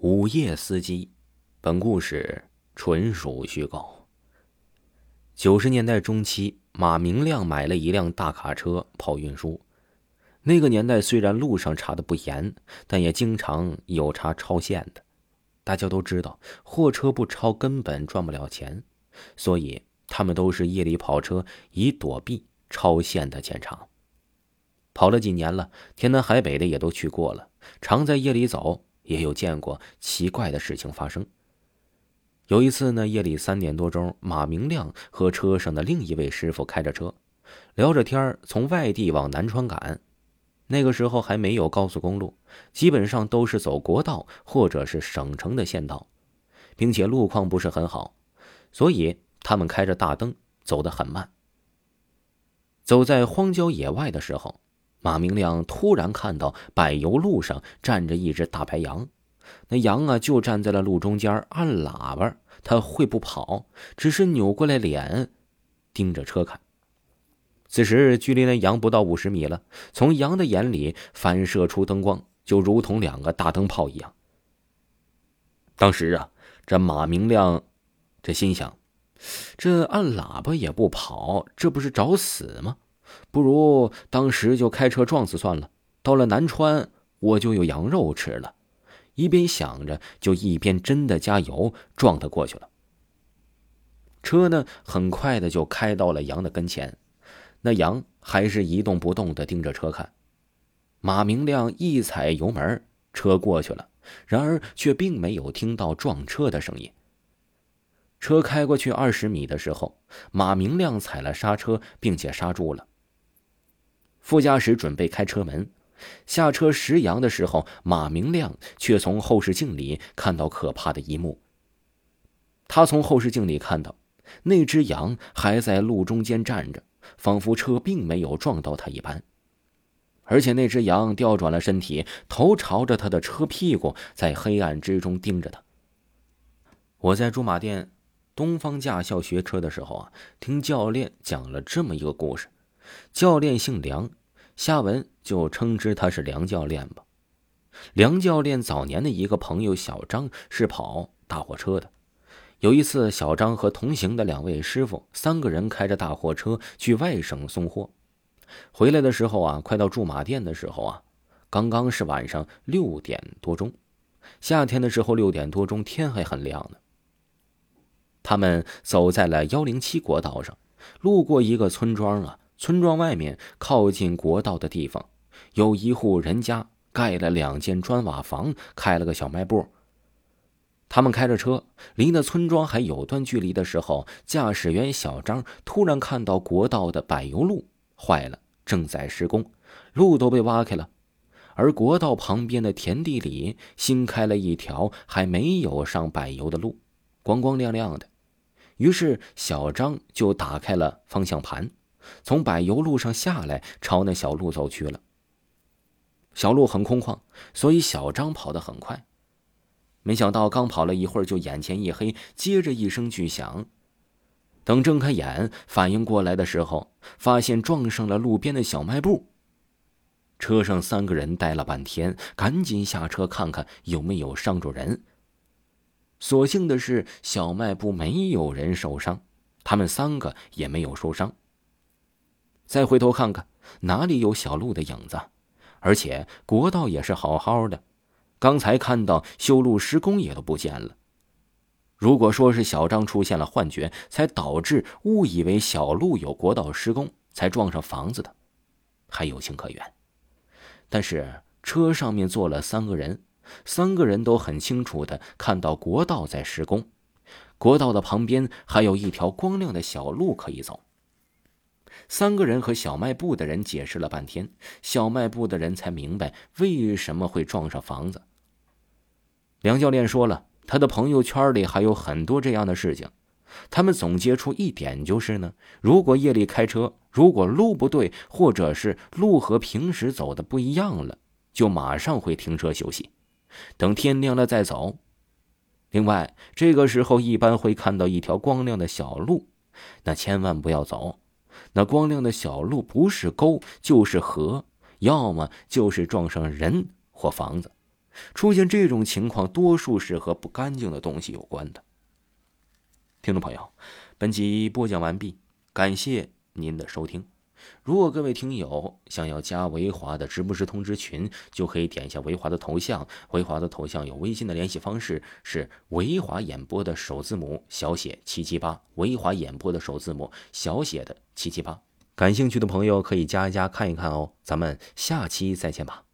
午夜司机，本故事纯属虚构。九十年代中期，马明亮买了一辆大卡车跑运输。那个年代虽然路上查的不严，但也经常有查超限的。大家都知道，货车不超根本赚不了钱，所以他们都是夜里跑车，以躲避超限的检查。跑了几年了，天南海北的也都去过了，常在夜里走。也有见过奇怪的事情发生。有一次呢，夜里三点多钟，马明亮和车上的另一位师傅开着车，聊着天从外地往南川赶。那个时候还没有高速公路，基本上都是走国道或者是省城的县道，并且路况不是很好，所以他们开着大灯走得很慢。走在荒郊野外的时候。马明亮突然看到柏油路上站着一只大白羊，那羊啊就站在了路中间，按喇叭。它会不跑，只是扭过来脸，盯着车看。此时距离那羊不到五十米了，从羊的眼里反射出灯光，就如同两个大灯泡一样。当时啊，这马明亮这心想：这按喇叭也不跑，这不是找死吗？不如当时就开车撞死算了。到了南川，我就有羊肉吃了。一边想着，就一边真的加油撞他过去了。车呢，很快的就开到了羊的跟前，那羊还是一动不动的盯着车看。马明亮一踩油门，车过去了，然而却并没有听到撞车的声音。车开过去二十米的时候，马明亮踩了刹车，并且刹住了。副驾驶准备开车门，下车拾羊的时候，马明亮却从后视镜里看到可怕的一幕。他从后视镜里看到，那只羊还在路中间站着，仿佛车并没有撞到它一般。而且那只羊调转了身体，头朝着他的车屁股，在黑暗之中盯着他。我在驻马店东方驾校学车的时候啊，听教练讲了这么一个故事。教练姓梁。下文就称之他是梁教练吧。梁教练早年的一个朋友小张是跑大货车的。有一次，小张和同行的两位师傅三个人开着大货车去外省送货，回来的时候啊，快到驻马店的时候啊，刚刚是晚上六点多钟。夏天的时候六点多钟天还很亮呢。他们走在了幺零七国道上，路过一个村庄啊。村庄外面靠近国道的地方，有一户人家盖了两间砖瓦房，开了个小卖部。他们开着车，离那村庄还有段距离的时候，驾驶员小张突然看到国道的柏油路坏了，正在施工，路都被挖开了，而国道旁边的田地里新开了一条还没有上柏油的路，光光亮亮的。于是小张就打开了方向盘。从柏油路上下来，朝那小路走去了。小路很空旷，所以小张跑得很快。没想到刚跑了一会儿，就眼前一黑，接着一声巨响。等睁开眼反应过来的时候，发现撞上了路边的小卖部。车上三个人呆了半天，赶紧下车看看有没有伤着人。所幸的是，小卖部没有人受伤，他们三个也没有受伤。再回头看看，哪里有小路的影子？而且国道也是好好的，刚才看到修路施工也都不见了。如果说是小张出现了幻觉，才导致误以为小路有国道施工，才撞上房子的，还有情可原。但是车上面坐了三个人，三个人都很清楚的看到国道在施工，国道的旁边还有一条光亮的小路可以走。三个人和小卖部的人解释了半天，小卖部的人才明白为什么会撞上房子。梁教练说了，他的朋友圈里还有很多这样的事情。他们总结出一点就是呢：如果夜里开车，如果路不对，或者是路和平时走的不一样了，就马上会停车休息，等天亮了再走。另外，这个时候一般会看到一条光亮的小路，那千万不要走。那光亮的小路不是沟就是河，要么就是撞上人或房子。出现这种情况，多数是和不干净的东西有关的。听众朋友，本集播讲完毕，感谢您的收听。如果各位听友想要加维华的直播时通知群，就可以点一下维华的头像。维华的头像有微信的联系方式是维华演播的首字母小写七七八，维华演播的首字母小写的七七八。感兴趣的朋友可以加一加看一看哦。咱们下期再见吧。